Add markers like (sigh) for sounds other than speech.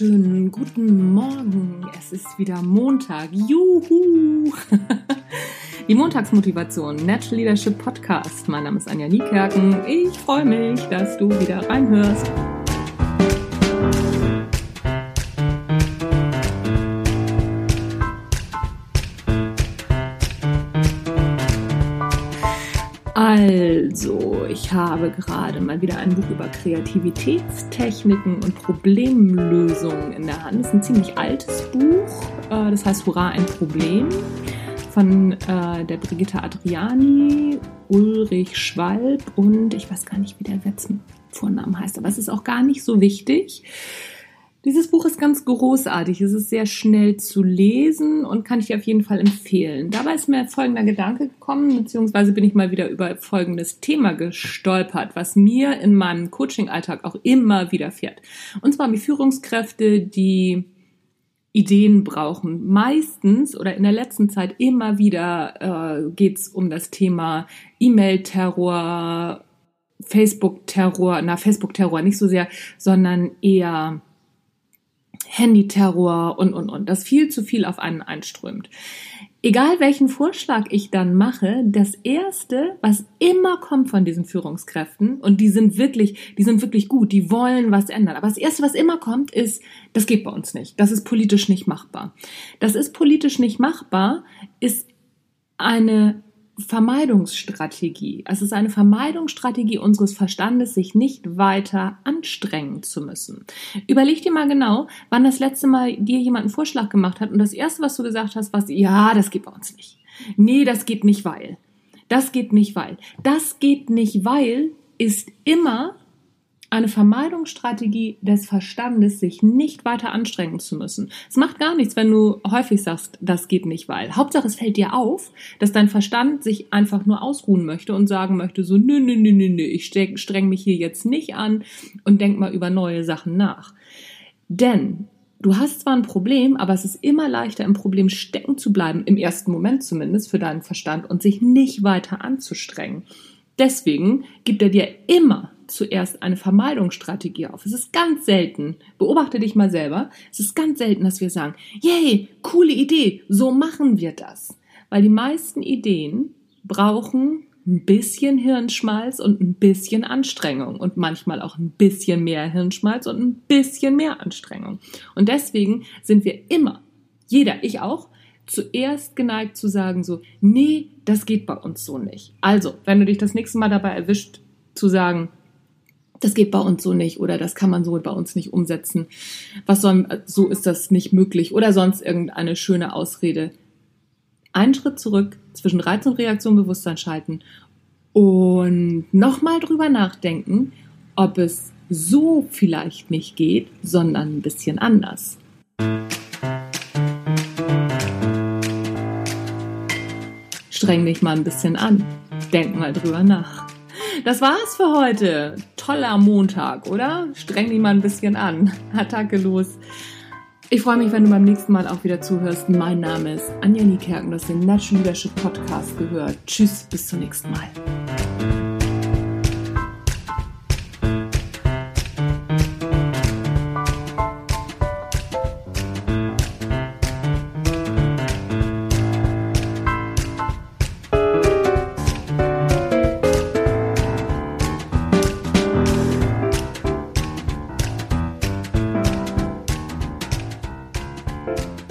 wunderschönen guten Morgen. Es ist wieder Montag. Juhu! (laughs) Die Montagsmotivation, Natural Leadership Podcast. Mein Name ist Anja Niekerken. Ich freue mich, dass du wieder reinhörst. Also, ich habe gerade mal wieder ein Buch über Kreativitätstechniken und Problemlösungen in der Hand. Es ist ein ziemlich altes Buch. Äh, das heißt Hurra, ein Problem von äh, der Brigitte Adriani, Ulrich Schwalb und ich weiß gar nicht, wie der letzte Vornamen heißt, aber es ist auch gar nicht so wichtig. Dieses Buch ist ganz großartig. Es ist sehr schnell zu lesen und kann ich auf jeden Fall empfehlen. Dabei ist mir folgender Gedanke gekommen, beziehungsweise bin ich mal wieder über folgendes Thema gestolpert, was mir in meinem Coaching-Alltag auch immer widerfährt. Und zwar die Führungskräfte, die Ideen brauchen. Meistens oder in der letzten Zeit immer wieder äh, geht es um das Thema E-Mail-Terror, Facebook-Terror, na Facebook-Terror nicht so sehr, sondern eher Handyterror und, und, und, das viel zu viel auf einen einströmt. Egal welchen Vorschlag ich dann mache, das erste, was immer kommt von diesen Führungskräften, und die sind wirklich, die sind wirklich gut, die wollen was ändern. Aber das erste, was immer kommt, ist, das geht bei uns nicht. Das ist politisch nicht machbar. Das ist politisch nicht machbar, ist eine Vermeidungsstrategie. Es ist eine Vermeidungsstrategie unseres Verstandes, sich nicht weiter anstrengen zu müssen. Überleg dir mal genau, wann das letzte Mal dir jemand einen Vorschlag gemacht hat und das erste, was du gesagt hast, war, ja, das geht bei uns nicht. Nee, das geht nicht, weil. Das geht nicht, weil. Das geht nicht, weil ist immer eine Vermeidungsstrategie des Verstandes, sich nicht weiter anstrengen zu müssen. Es macht gar nichts, wenn du häufig sagst, das geht nicht, weil. Hauptsache, es fällt dir auf, dass dein Verstand sich einfach nur ausruhen möchte und sagen möchte, so, nö, nö, nö, nö, nö, ich streng mich hier jetzt nicht an und denk mal über neue Sachen nach. Denn du hast zwar ein Problem, aber es ist immer leichter, im Problem stecken zu bleiben, im ersten Moment zumindest für deinen Verstand und sich nicht weiter anzustrengen. Deswegen gibt er dir immer zuerst eine Vermeidungsstrategie auf. Es ist ganz selten, beobachte dich mal selber, es ist ganz selten, dass wir sagen, yay, coole Idee, so machen wir das. Weil die meisten Ideen brauchen ein bisschen Hirnschmalz und ein bisschen Anstrengung und manchmal auch ein bisschen mehr Hirnschmalz und ein bisschen mehr Anstrengung. Und deswegen sind wir immer, jeder, ich auch, zuerst geneigt zu sagen so, nee, das geht bei uns so nicht. Also, wenn du dich das nächste Mal dabei erwischt, zu sagen, das geht bei uns so nicht oder das kann man so bei uns nicht umsetzen. Was soll, so ist das nicht möglich oder sonst irgendeine schöne Ausrede. Einen Schritt zurück, zwischen Reiz und Reaktion Bewusstsein schalten und nochmal drüber nachdenken, ob es so vielleicht nicht geht, sondern ein bisschen anders. Streng dich mal ein bisschen an. Denk mal drüber nach. Das war's für heute. Toller Montag, oder? Streng dich mal ein bisschen an. (laughs) Attacke los. Ich freue mich, wenn du beim nächsten Mal auch wieder zuhörst. Mein Name ist Anja Niekerken, du hast den Natural Leadership Podcast gehört. Tschüss, bis zum nächsten Mal. Bye.